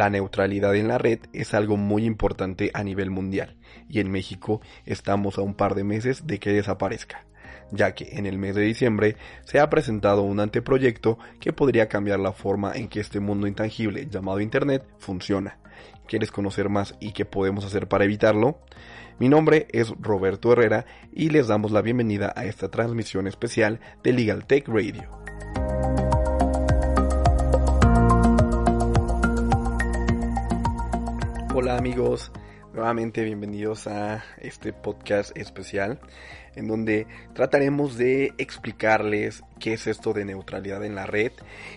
La neutralidad en la red es algo muy importante a nivel mundial y en México estamos a un par de meses de que desaparezca, ya que en el mes de diciembre se ha presentado un anteproyecto que podría cambiar la forma en que este mundo intangible llamado Internet funciona. ¿Quieres conocer más y qué podemos hacer para evitarlo? Mi nombre es Roberto Herrera y les damos la bienvenida a esta transmisión especial de Legal Tech Radio. Hola amigos, nuevamente bienvenidos a este podcast especial en donde trataremos de explicarles qué es esto de neutralidad en la red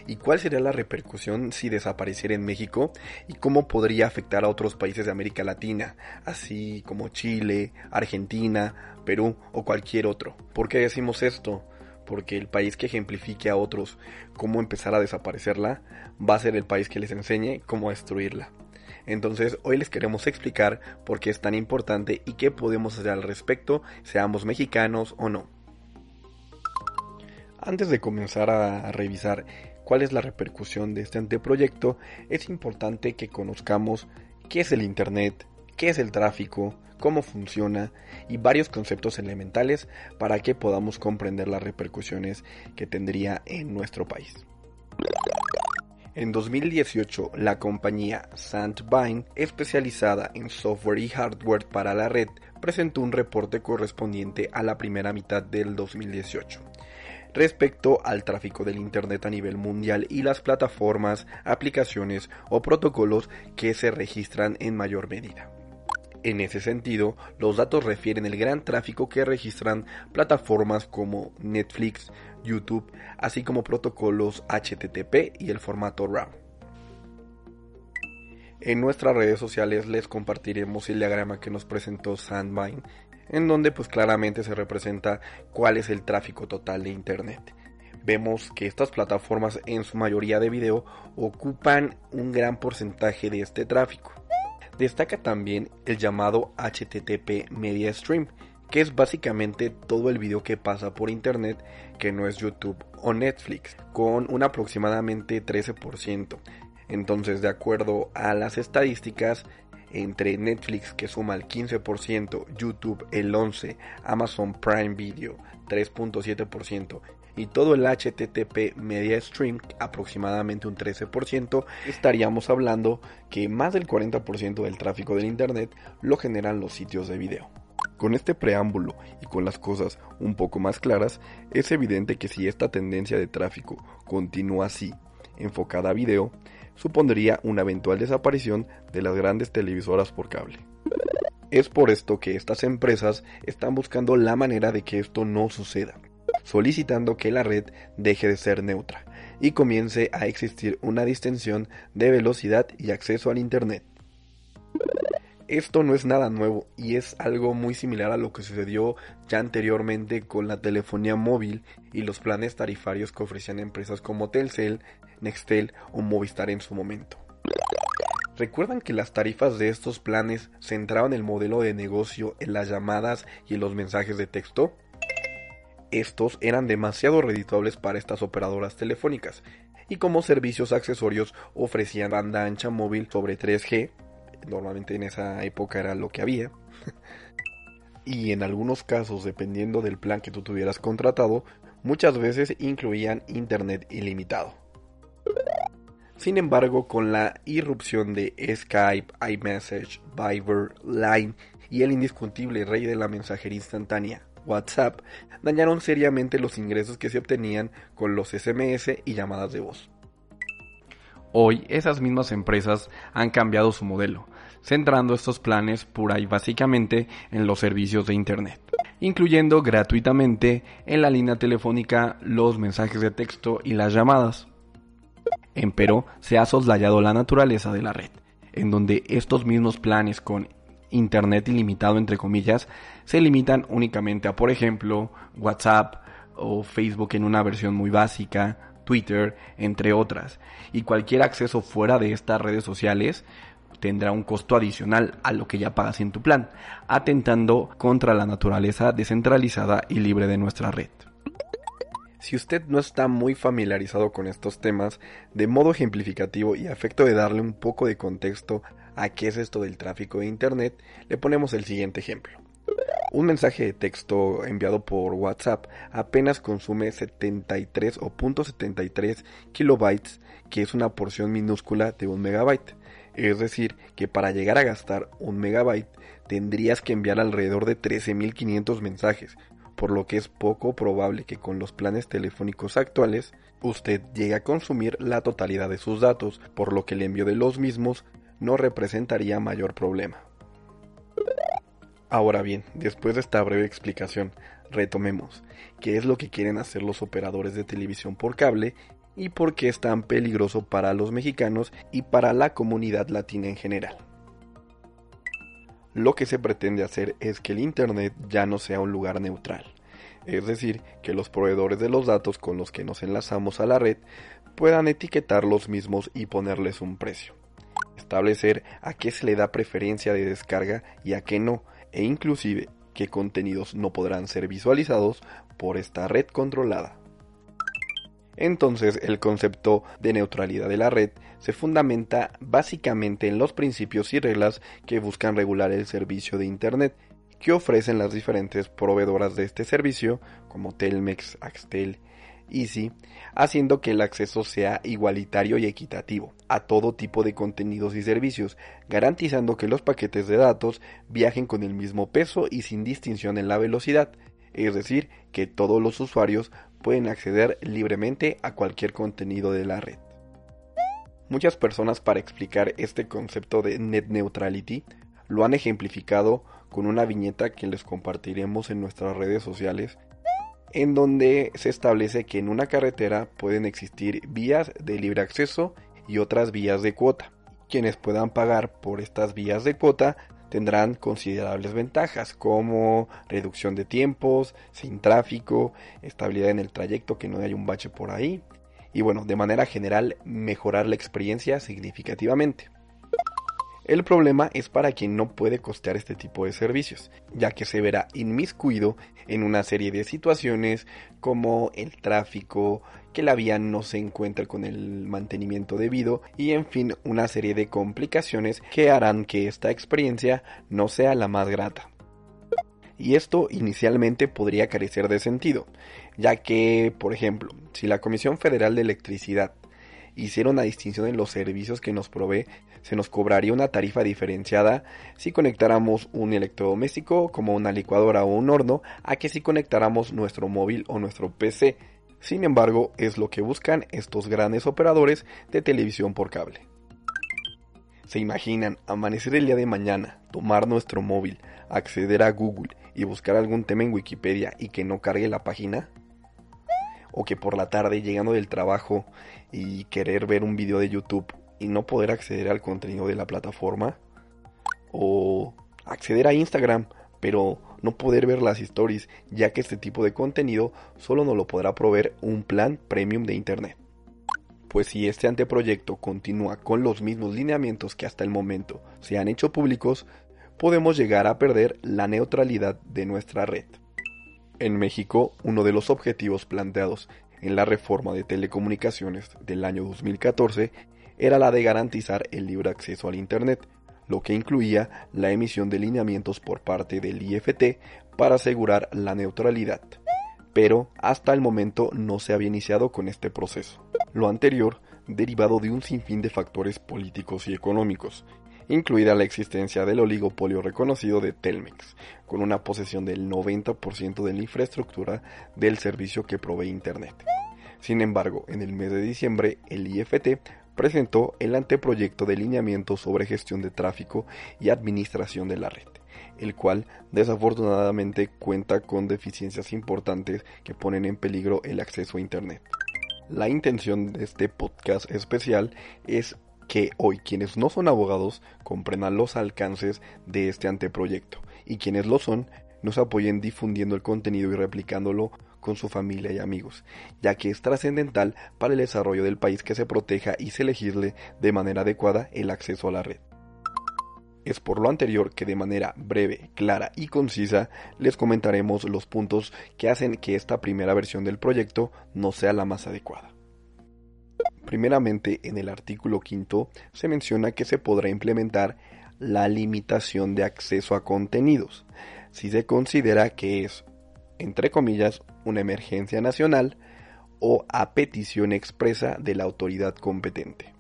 y cuál sería la repercusión si desapareciera en México y cómo podría afectar a otros países de América Latina, así como Chile, Argentina, Perú o cualquier otro. ¿Por qué decimos esto? porque el país que ejemplifique a otros cómo empezar a desaparecerla va a ser el país que les enseñe cómo destruirla. Entonces hoy les queremos explicar por qué es tan importante y qué podemos hacer al respecto, seamos mexicanos o no. Antes de comenzar a revisar cuál es la repercusión de este anteproyecto, es importante que conozcamos qué es el Internet, qué es el tráfico, cómo funciona y varios conceptos elementales para que podamos comprender las repercusiones que tendría en nuestro país. En 2018, la compañía Sandvine, especializada en software y hardware para la red, presentó un reporte correspondiente a la primera mitad del 2018 respecto al tráfico del Internet a nivel mundial y las plataformas, aplicaciones o protocolos que se registran en mayor medida. En ese sentido, los datos refieren el gran tráfico que registran plataformas como Netflix, YouTube, así como protocolos HTTP y el formato RAW. En nuestras redes sociales les compartiremos el diagrama que nos presentó Sandvine, en donde pues claramente se representa cuál es el tráfico total de Internet. Vemos que estas plataformas en su mayoría de video ocupan un gran porcentaje de este tráfico. Destaca también el llamado HTTP Media Stream, que es básicamente todo el video que pasa por internet que no es YouTube o Netflix, con un aproximadamente 13%. Entonces, de acuerdo a las estadísticas, entre Netflix que suma el 15%, YouTube el 11%, Amazon Prime Video 3.7% y todo el HTTP Media Stream, aproximadamente un 13%, estaríamos hablando que más del 40% del tráfico del Internet lo generan los sitios de video. Con este preámbulo y con las cosas un poco más claras, es evidente que si esta tendencia de tráfico continúa así, enfocada a video, supondría una eventual desaparición de las grandes televisoras por cable. Es por esto que estas empresas están buscando la manera de que esto no suceda solicitando que la red deje de ser neutra y comience a existir una distensión de velocidad y acceso al Internet. Esto no es nada nuevo y es algo muy similar a lo que sucedió ya anteriormente con la telefonía móvil y los planes tarifarios que ofrecían empresas como Telcel, Nextel o Movistar en su momento. ¿Recuerdan que las tarifas de estos planes centraban el modelo de negocio en las llamadas y en los mensajes de texto? Estos eran demasiado redituables para estas operadoras telefónicas y como servicios accesorios ofrecían banda ancha móvil sobre 3G, normalmente en esa época era lo que había, y en algunos casos, dependiendo del plan que tú tuvieras contratado, muchas veces incluían internet ilimitado. Sin embargo, con la irrupción de Skype, iMessage, Viber, Line y el indiscutible rey de la mensajería instantánea, WhatsApp, dañaron seriamente los ingresos que se obtenían con los SMS y llamadas de voz. Hoy esas mismas empresas han cambiado su modelo, centrando estos planes pura y básicamente en los servicios de Internet, incluyendo gratuitamente en la línea telefónica los mensajes de texto y las llamadas. Empero se ha soslayado la naturaleza de la red, en donde estos mismos planes con Internet ilimitado, entre comillas, se limitan únicamente a, por ejemplo, WhatsApp o Facebook en una versión muy básica, Twitter, entre otras. Y cualquier acceso fuera de estas redes sociales tendrá un costo adicional a lo que ya pagas en tu plan, atentando contra la naturaleza descentralizada y libre de nuestra red. Si usted no está muy familiarizado con estos temas, de modo ejemplificativo y a efecto de darle un poco de contexto a qué es esto del tráfico de Internet, le ponemos el siguiente ejemplo. Un mensaje de texto enviado por WhatsApp apenas consume 73 o .73 kilobytes, que es una porción minúscula de un megabyte. Es decir, que para llegar a gastar un megabyte tendrías que enviar alrededor de 13.500 mensajes, por lo que es poco probable que con los planes telefónicos actuales usted llegue a consumir la totalidad de sus datos, por lo que el envío de los mismos no representaría mayor problema. Ahora bien, después de esta breve explicación, retomemos qué es lo que quieren hacer los operadores de televisión por cable y por qué es tan peligroso para los mexicanos y para la comunidad latina en general. Lo que se pretende hacer es que el Internet ya no sea un lugar neutral, es decir, que los proveedores de los datos con los que nos enlazamos a la red puedan etiquetar los mismos y ponerles un precio. Establecer a qué se le da preferencia de descarga y a qué no, e inclusive qué contenidos no podrán ser visualizados por esta red controlada. Entonces el concepto de neutralidad de la red se fundamenta básicamente en los principios y reglas que buscan regular el servicio de Internet que ofrecen las diferentes proveedoras de este servicio como Telmex, Axtel, Easy, haciendo que el acceso sea igualitario y equitativo a todo tipo de contenidos y servicios, garantizando que los paquetes de datos viajen con el mismo peso y sin distinción en la velocidad, es decir, que todos los usuarios pueden acceder libremente a cualquier contenido de la red. Muchas personas para explicar este concepto de net neutrality lo han ejemplificado con una viñeta que les compartiremos en nuestras redes sociales, en donde se establece que en una carretera pueden existir vías de libre acceso y otras vías de cuota. Quienes puedan pagar por estas vías de cuota tendrán considerables ventajas como reducción de tiempos, sin tráfico, estabilidad en el trayecto, que no haya un bache por ahí y bueno, de manera general mejorar la experiencia significativamente. El problema es para quien no puede costear este tipo de servicios, ya que se verá inmiscuido en una serie de situaciones como el tráfico, que la vía no se encuentre con el mantenimiento debido y en fin una serie de complicaciones que harán que esta experiencia no sea la más grata. Y esto inicialmente podría carecer de sentido, ya que, por ejemplo, si la Comisión Federal de Electricidad hiciera una distinción en los servicios que nos provee, se nos cobraría una tarifa diferenciada si conectáramos un electrodoméstico como una licuadora o un horno a que si conectáramos nuestro móvil o nuestro PC, sin embargo, es lo que buscan estos grandes operadores de televisión por cable. ¿Se imaginan amanecer el día de mañana, tomar nuestro móvil, acceder a Google y buscar algún tema en Wikipedia y que no cargue la página? ¿O que por la tarde llegando del trabajo y querer ver un video de YouTube y no poder acceder al contenido de la plataforma? ¿O acceder a Instagram pero no poder ver las stories, ya que este tipo de contenido solo nos lo podrá proveer un plan premium de internet. Pues si este anteproyecto continúa con los mismos lineamientos que hasta el momento se han hecho públicos, podemos llegar a perder la neutralidad de nuestra red. En México, uno de los objetivos planteados en la reforma de telecomunicaciones del año 2014 era la de garantizar el libre acceso al Internet, lo que incluía la emisión de lineamientos por parte del IFT para asegurar la neutralidad. Pero hasta el momento no se había iniciado con este proceso. Lo anterior derivado de un sinfín de factores políticos y económicos, incluida la existencia del oligopolio reconocido de Telmex, con una posesión del 90% de la infraestructura del servicio que provee Internet. Sin embargo, en el mes de diciembre, el IFT presentó el anteproyecto de lineamiento sobre gestión de tráfico y administración de la red, el cual desafortunadamente cuenta con deficiencias importantes que ponen en peligro el acceso a Internet. La intención de este podcast especial es que hoy quienes no son abogados comprendan los alcances de este anteproyecto y quienes lo son nos apoyen difundiendo el contenido y replicándolo con su familia y amigos, ya que es trascendental para el desarrollo del país que se proteja y se legisle de manera adecuada el acceso a la red. Es por lo anterior que de manera breve, clara y concisa les comentaremos los puntos que hacen que esta primera versión del proyecto no sea la más adecuada. Primeramente, en el artículo quinto se menciona que se podrá implementar la limitación de acceso a contenidos, si se considera que es, entre comillas, una emergencia nacional o a petición expresa de la autoridad competente.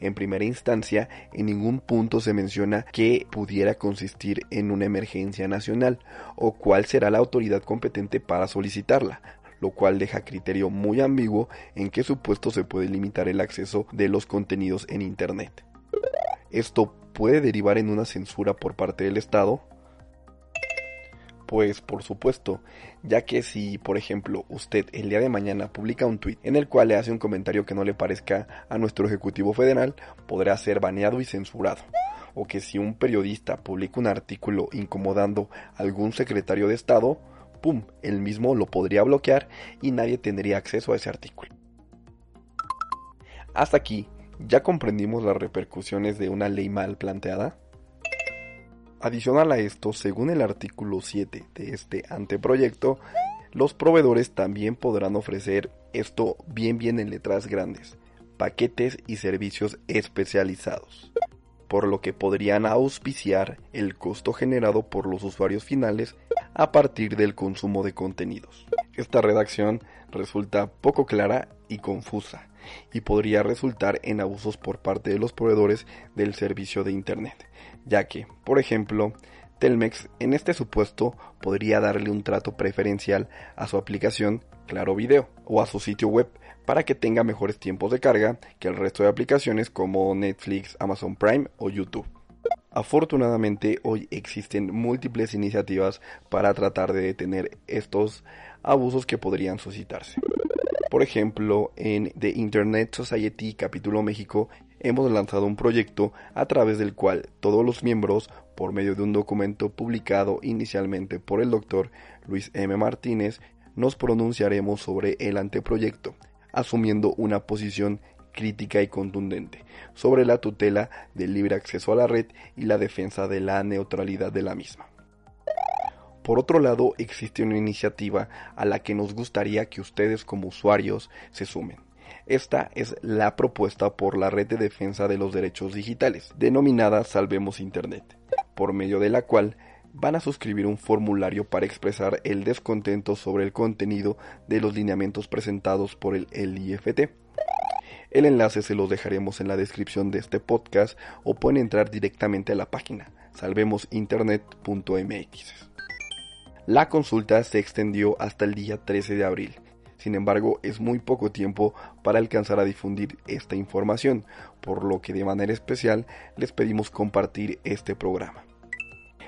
En primera instancia, en ningún punto se menciona que pudiera consistir en una emergencia nacional o cuál será la autoridad competente para solicitarla, lo cual deja criterio muy ambiguo en qué supuesto se puede limitar el acceso de los contenidos en Internet. Esto puede derivar en una censura por parte del Estado, pues por supuesto, ya que si, por ejemplo, usted el día de mañana publica un tweet en el cual le hace un comentario que no le parezca a nuestro Ejecutivo Federal, podrá ser baneado y censurado. O que si un periodista publica un artículo incomodando a algún secretario de Estado, ¡pum!, él mismo lo podría bloquear y nadie tendría acceso a ese artículo. Hasta aquí, ¿ya comprendimos las repercusiones de una ley mal planteada? Adicional a esto, según el artículo 7 de este anteproyecto, los proveedores también podrán ofrecer esto bien bien en letras grandes, paquetes y servicios especializados, por lo que podrían auspiciar el costo generado por los usuarios finales a partir del consumo de contenidos. Esta redacción resulta poco clara y confusa y podría resultar en abusos por parte de los proveedores del servicio de Internet ya que, por ejemplo, Telmex en este supuesto podría darle un trato preferencial a su aplicación Claro Video o a su sitio web para que tenga mejores tiempos de carga que el resto de aplicaciones como Netflix, Amazon Prime o YouTube. Afortunadamente hoy existen múltiples iniciativas para tratar de detener estos abusos que podrían suscitarse. Por ejemplo, en The Internet Society Capítulo México hemos lanzado un proyecto a través del cual todos los miembros, por medio de un documento publicado inicialmente por el doctor Luis M. Martínez, nos pronunciaremos sobre el anteproyecto, asumiendo una posición crítica y contundente sobre la tutela del libre acceso a la red y la defensa de la neutralidad de la misma. Por otro lado, existe una iniciativa a la que nos gustaría que ustedes como usuarios se sumen esta es la propuesta por la Red de Defensa de los Derechos Digitales, denominada Salvemos Internet, por medio de la cual van a suscribir un formulario para expresar el descontento sobre el contenido de los lineamientos presentados por el LIFT. El enlace se los dejaremos en la descripción de este podcast o pueden entrar directamente a la página salvemosinternet.mx. La consulta se extendió hasta el día 13 de abril sin embargo, es muy poco tiempo para alcanzar a difundir esta información, por lo que de manera especial les pedimos compartir este programa.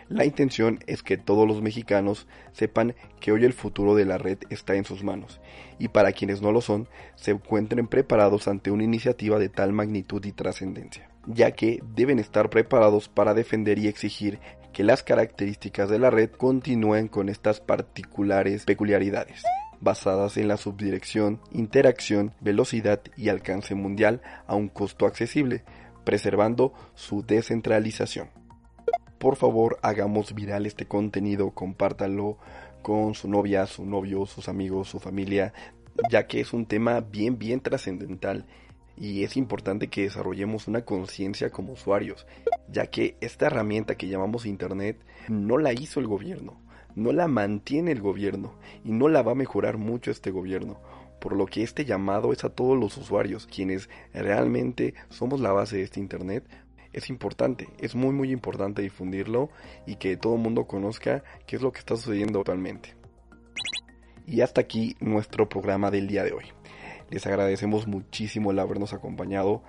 La intención es que todos los mexicanos sepan que hoy el futuro de la red está en sus manos y para quienes no lo son, se encuentren preparados ante una iniciativa de tal magnitud y trascendencia, ya que deben estar preparados para defender y exigir que las características de la red continúen con estas particulares peculiaridades basadas en la subdirección, interacción, velocidad y alcance mundial a un costo accesible, preservando su descentralización. Por favor, hagamos viral este contenido, compártalo con su novia, su novio, sus amigos, su familia, ya que es un tema bien, bien trascendental y es importante que desarrollemos una conciencia como usuarios, ya que esta herramienta que llamamos Internet no la hizo el gobierno, no la mantiene el gobierno y no la va a mejorar mucho este gobierno. Por lo que este llamado es a todos los usuarios, quienes realmente somos la base de este Internet. Es importante, es muy muy importante difundirlo y que todo el mundo conozca qué es lo que está sucediendo actualmente. Y hasta aquí nuestro programa del día de hoy. Les agradecemos muchísimo el habernos acompañado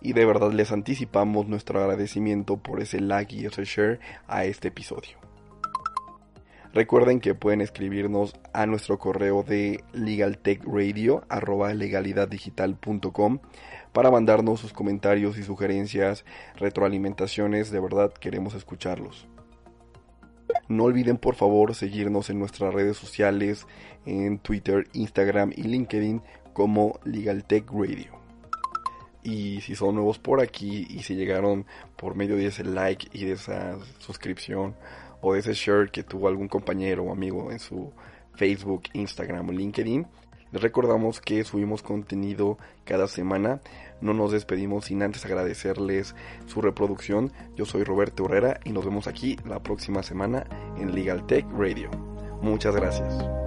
y de verdad les anticipamos nuestro agradecimiento por ese like y ese share a este episodio. Recuerden que pueden escribirnos a nuestro correo de legaltechradio.com para mandarnos sus comentarios y sugerencias, retroalimentaciones, de verdad queremos escucharlos. No olviden por favor seguirnos en nuestras redes sociales, en Twitter, Instagram y LinkedIn como Legaltech Radio. Y si son nuevos por aquí y si llegaron por medio de ese like y de esa suscripción o de ese share que tuvo algún compañero o amigo en su Facebook, Instagram o LinkedIn, les recordamos que subimos contenido cada semana. No nos despedimos sin antes agradecerles su reproducción. Yo soy Roberto Herrera y nos vemos aquí la próxima semana en Legal Tech Radio. Muchas gracias.